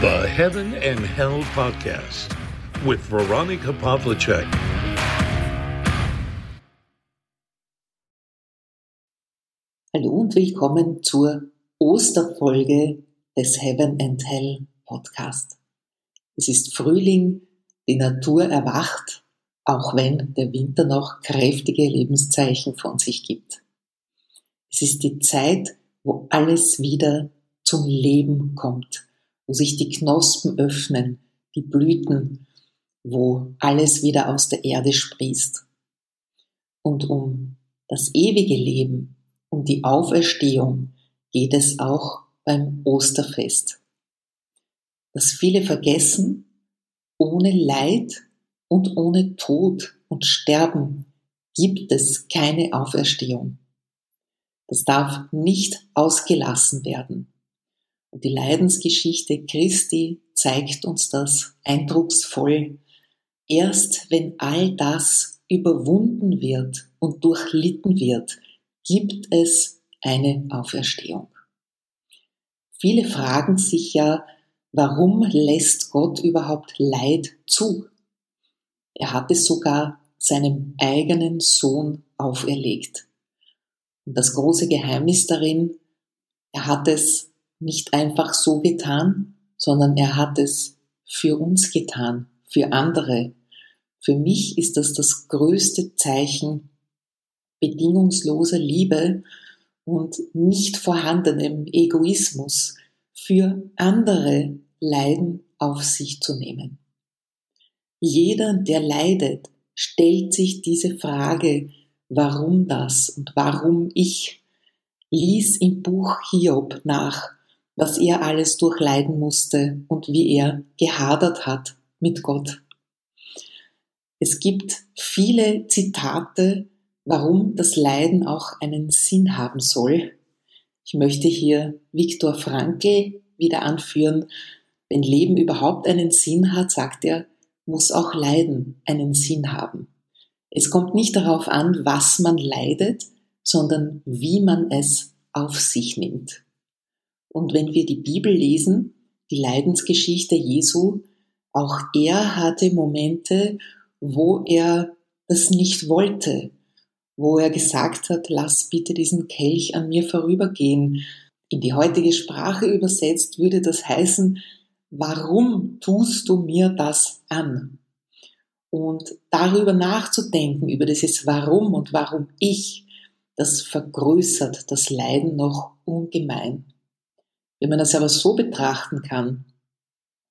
The Heaven and Hell Podcast with Veronica Pavlicek. Hallo und willkommen zur Osterfolge des Heaven and Hell Podcast. Es ist Frühling, die Natur erwacht, auch wenn der Winter noch kräftige Lebenszeichen von sich gibt. Es ist die Zeit, wo alles wieder zum Leben kommt, wo sich die Knospen öffnen, die Blüten, wo alles wieder aus der Erde sprießt. Und um das ewige Leben, um die Auferstehung geht es auch beim Osterfest. Das viele vergessen, ohne Leid und ohne Tod und Sterben gibt es keine Auferstehung. Das darf nicht ausgelassen werden. Und die Leidensgeschichte Christi zeigt uns das eindrucksvoll. Erst wenn all das überwunden wird und durchlitten wird, gibt es eine Auferstehung. Viele fragen sich ja, warum lässt Gott überhaupt Leid zu? Er hat es sogar seinem eigenen Sohn auferlegt. Und das große Geheimnis darin, er hat es nicht einfach so getan, sondern er hat es für uns getan, für andere. Für mich ist das das größte Zeichen bedingungsloser Liebe und nicht vorhandenem Egoismus für andere Leiden auf sich zu nehmen. Jeder, der leidet, stellt sich diese Frage, warum das und warum ich, lies im Buch Hiob nach, was er alles durchleiden musste und wie er gehadert hat mit Gott. Es gibt viele Zitate, warum das Leiden auch einen Sinn haben soll. Ich möchte hier Viktor Frankl wieder anführen. Wenn Leben überhaupt einen Sinn hat, sagt er, muss auch Leiden einen Sinn haben. Es kommt nicht darauf an, was man leidet, sondern wie man es auf sich nimmt. Und wenn wir die Bibel lesen, die Leidensgeschichte Jesu, auch er hatte Momente, wo er das nicht wollte, wo er gesagt hat, lass bitte diesen Kelch an mir vorübergehen. In die heutige Sprache übersetzt würde das heißen, warum tust du mir das an? Und darüber nachzudenken, über dieses Warum und warum ich, das vergrößert das Leiden noch ungemein. Wenn man das aber so betrachten kann,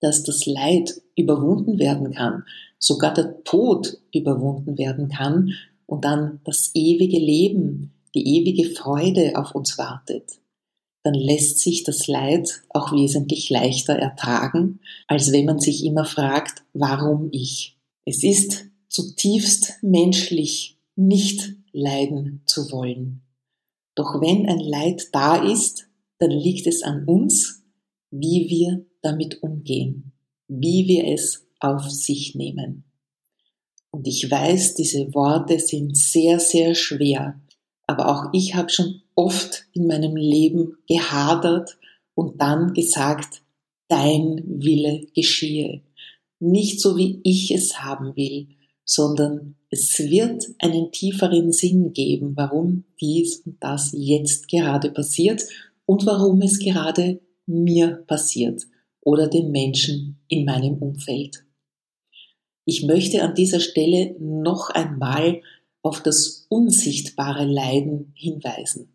dass das Leid überwunden werden kann, sogar der Tod überwunden werden kann und dann das ewige Leben, die ewige Freude auf uns wartet, dann lässt sich das Leid auch wesentlich leichter ertragen, als wenn man sich immer fragt, warum ich. Es ist zutiefst menschlich, nicht leiden zu wollen. Doch wenn ein Leid da ist, dann liegt es an uns, wie wir damit umgehen, wie wir es auf sich nehmen. Und ich weiß, diese Worte sind sehr, sehr schwer, aber auch ich habe schon oft in meinem Leben gehadert und dann gesagt, dein Wille geschehe. Nicht so, wie ich es haben will, sondern es wird einen tieferen Sinn geben, warum dies und das jetzt gerade passiert und warum es gerade mir passiert oder den Menschen in meinem Umfeld. Ich möchte an dieser Stelle noch einmal auf das unsichtbare Leiden hinweisen.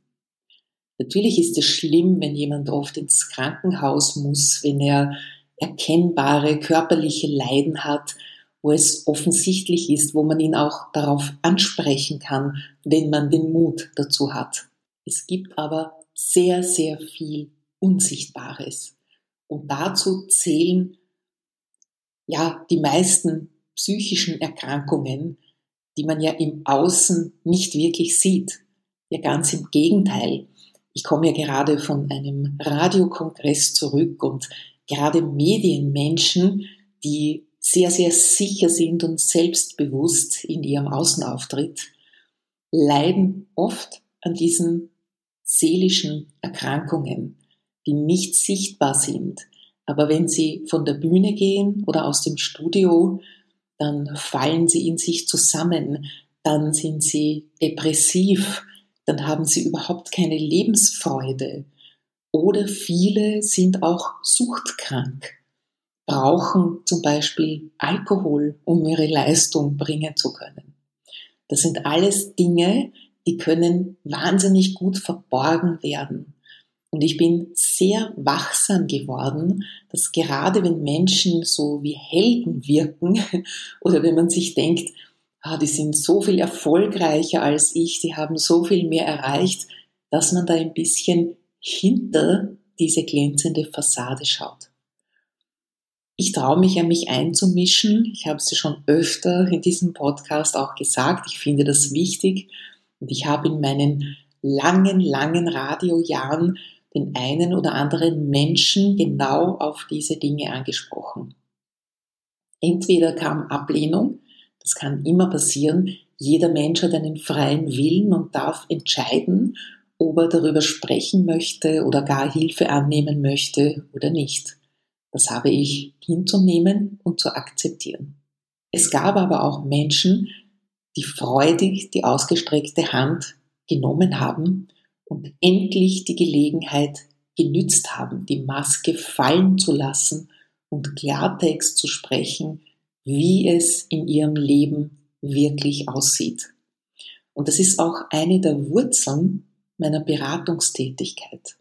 Natürlich ist es schlimm, wenn jemand oft ins Krankenhaus muss, wenn er erkennbare körperliche Leiden hat, wo es offensichtlich ist, wo man ihn auch darauf ansprechen kann, wenn man den Mut dazu hat. Es gibt aber sehr, sehr viel Unsichtbares. Und dazu zählen ja die meisten psychischen Erkrankungen, die man ja im Außen nicht wirklich sieht. Ja, ganz im Gegenteil. Ich komme ja gerade von einem Radiokongress zurück und gerade Medienmenschen, die sehr, sehr sicher sind und selbstbewusst in ihrem Außenauftritt, leiden oft an diesen seelischen Erkrankungen, die nicht sichtbar sind, Aber wenn sie von der Bühne gehen oder aus dem Studio, dann fallen sie in sich zusammen, dann sind sie depressiv, dann haben sie überhaupt keine Lebensfreude. Oder viele sind auch suchtkrank, brauchen zum Beispiel Alkohol, um ihre Leistung bringen zu können. Das sind alles Dinge, die können wahnsinnig gut verborgen werden. Und ich bin sehr wachsam geworden, dass gerade wenn Menschen so wie Helden wirken oder wenn man sich denkt, ah, die sind so viel erfolgreicher als ich, die haben so viel mehr erreicht, dass man da ein bisschen hinter diese glänzende Fassade schaut. Ich traue mich an mich einzumischen. Ich habe es schon öfter in diesem Podcast auch gesagt. Ich finde das wichtig. Und ich habe in meinen langen, langen Radiojahren den einen oder anderen Menschen genau auf diese Dinge angesprochen. Entweder kam Ablehnung, das kann immer passieren, jeder Mensch hat einen freien Willen und darf entscheiden, ob er darüber sprechen möchte oder gar Hilfe annehmen möchte oder nicht. Das habe ich hinzunehmen und zu akzeptieren. Es gab aber auch Menschen, die freudig die ausgestreckte Hand genommen haben und endlich die Gelegenheit genützt haben, die Maske fallen zu lassen und Klartext zu sprechen, wie es in ihrem Leben wirklich aussieht. Und das ist auch eine der Wurzeln meiner Beratungstätigkeit.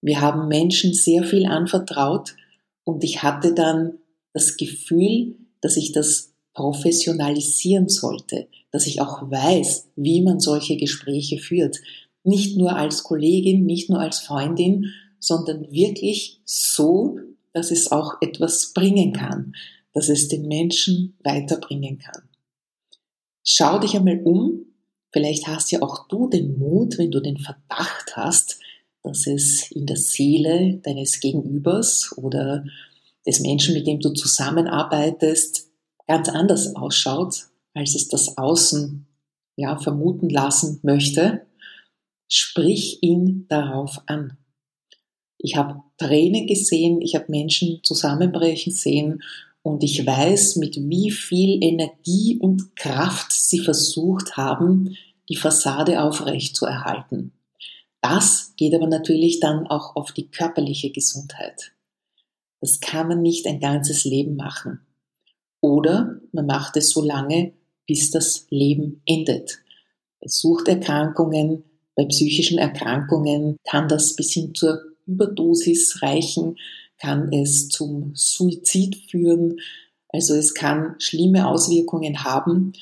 Wir haben Menschen sehr viel anvertraut und ich hatte dann das Gefühl, dass ich das professionalisieren sollte, dass ich auch weiß, wie man solche Gespräche führt, nicht nur als Kollegin, nicht nur als Freundin, sondern wirklich so, dass es auch etwas bringen kann, dass es den Menschen weiterbringen kann. Schau dich einmal um, vielleicht hast ja auch du den Mut, wenn du den Verdacht hast, dass es in der Seele deines Gegenübers oder des Menschen, mit dem du zusammenarbeitest, ganz anders ausschaut, als es das Außen ja vermuten lassen möchte sprich ihn darauf an. Ich habe Tränen gesehen, ich habe Menschen zusammenbrechen sehen und ich weiß, mit wie viel Energie und Kraft sie versucht haben, die Fassade aufrecht zu erhalten. Das geht aber natürlich dann auch auf die körperliche Gesundheit. Das kann man nicht ein ganzes Leben machen. Oder man macht es so lange, bis das Leben endet. Bei Suchterkrankungen bei psychischen Erkrankungen kann das bis hin zur Überdosis reichen, kann es zum Suizid führen. Also es kann schlimme Auswirkungen haben.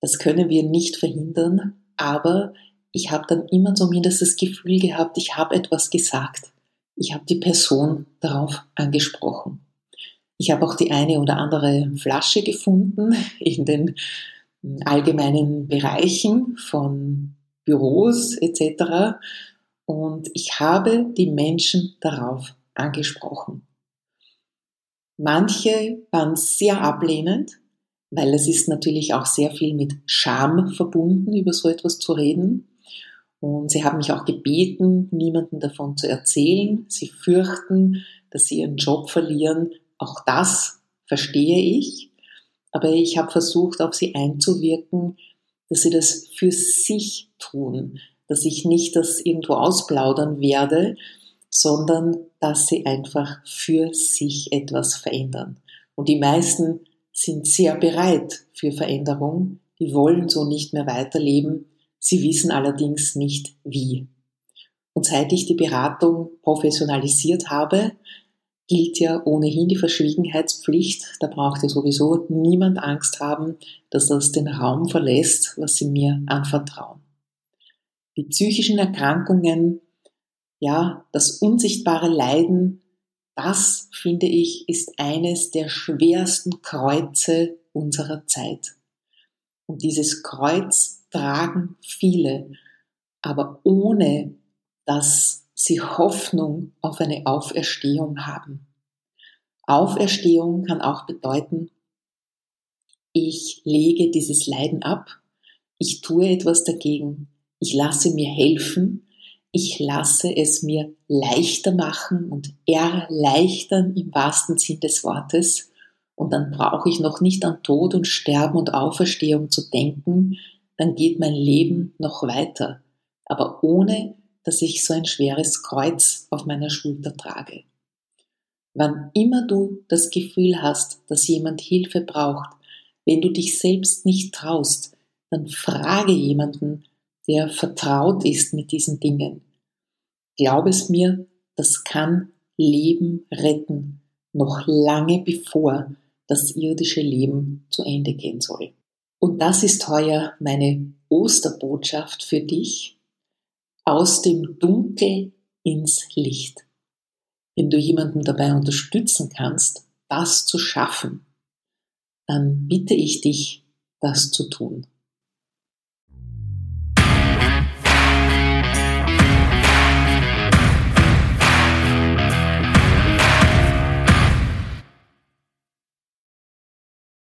Das können wir nicht verhindern, aber ich habe dann immer zumindest das Gefühl gehabt, ich habe etwas gesagt. Ich habe die Person darauf angesprochen. Ich habe auch die eine oder andere Flasche gefunden in den allgemeinen Bereichen von Büros etc. Und ich habe die Menschen darauf angesprochen. Manche waren sehr ablehnend, weil es ist natürlich auch sehr viel mit Scham verbunden, über so etwas zu reden. Und sie haben mich auch gebeten, niemanden davon zu erzählen. Sie fürchten, dass sie ihren Job verlieren. Auch das verstehe ich. Aber ich habe versucht, auf sie einzuwirken, dass sie das für sich tun, dass ich nicht das irgendwo ausplaudern werde, sondern dass sie einfach für sich etwas verändern. Und die meisten sind sehr bereit für Veränderung, die wollen so nicht mehr weiterleben, sie wissen allerdings nicht wie. Und seit ich die Beratung professionalisiert habe, gilt ja ohnehin die Verschwiegenheitspflicht. Da braucht ja sowieso niemand Angst haben, dass das den Raum verlässt, was sie mir anvertrauen. Die psychischen Erkrankungen, ja, das unsichtbare Leiden, das finde ich ist eines der schwersten Kreuze unserer Zeit. Und dieses Kreuz tragen viele, aber ohne dass sie Hoffnung auf eine Auferstehung haben. Auferstehung kann auch bedeuten, ich lege dieses Leiden ab, ich tue etwas dagegen, ich lasse mir helfen, ich lasse es mir leichter machen und erleichtern im wahrsten Sinn des Wortes. Und dann brauche ich noch nicht an Tod und Sterben und Auferstehung zu denken, dann geht mein Leben noch weiter, aber ohne, dass ich so ein schweres Kreuz auf meiner Schulter trage. Wann immer du das Gefühl hast, dass jemand Hilfe braucht, wenn du dich selbst nicht traust, dann frage jemanden, der vertraut ist mit diesen Dingen. Glaub es mir, das kann Leben retten, noch lange bevor das irdische Leben zu Ende gehen soll. Und das ist heuer meine Osterbotschaft für dich. Aus dem Dunkel ins Licht. Wenn du jemanden dabei unterstützen kannst, das zu schaffen, dann bitte ich dich, das zu tun.